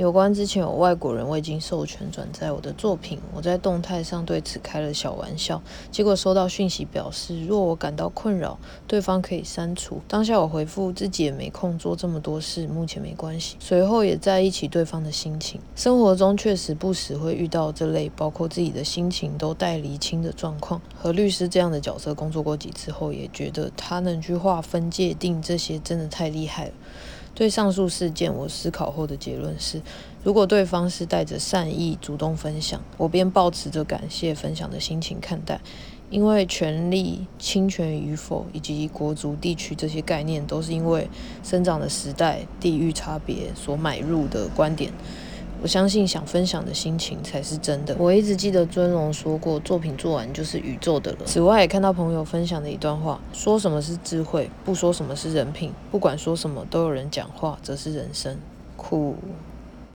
有关之前有外国人未经授权转载我的作品，我在动态上对此开了小玩笑，结果收到讯息表示，若我感到困扰，对方可以删除。当下我回复自己也没空做这么多事，目前没关系。随后也在一起对方的心情。生活中确实不时会遇到这类包括自己的心情都带厘清的状况。和律师这样的角色工作过几次后，也觉得他能去划分界定这些真的太厉害了。对上述事件，我思考后的结论是：如果对方是带着善意主动分享，我便保持着感谢分享的心情看待。因为权力侵权与否以及国族、地区这些概念，都是因为生长的时代、地域差别所买入的观点。我相信想分享的心情才是真的。我一直记得尊龙说过，作品做完就是宇宙的了。此外，也看到朋友分享的一段话：说什么是智慧，不说什么是人品，不管说什么都有人讲话，则是人生。酷。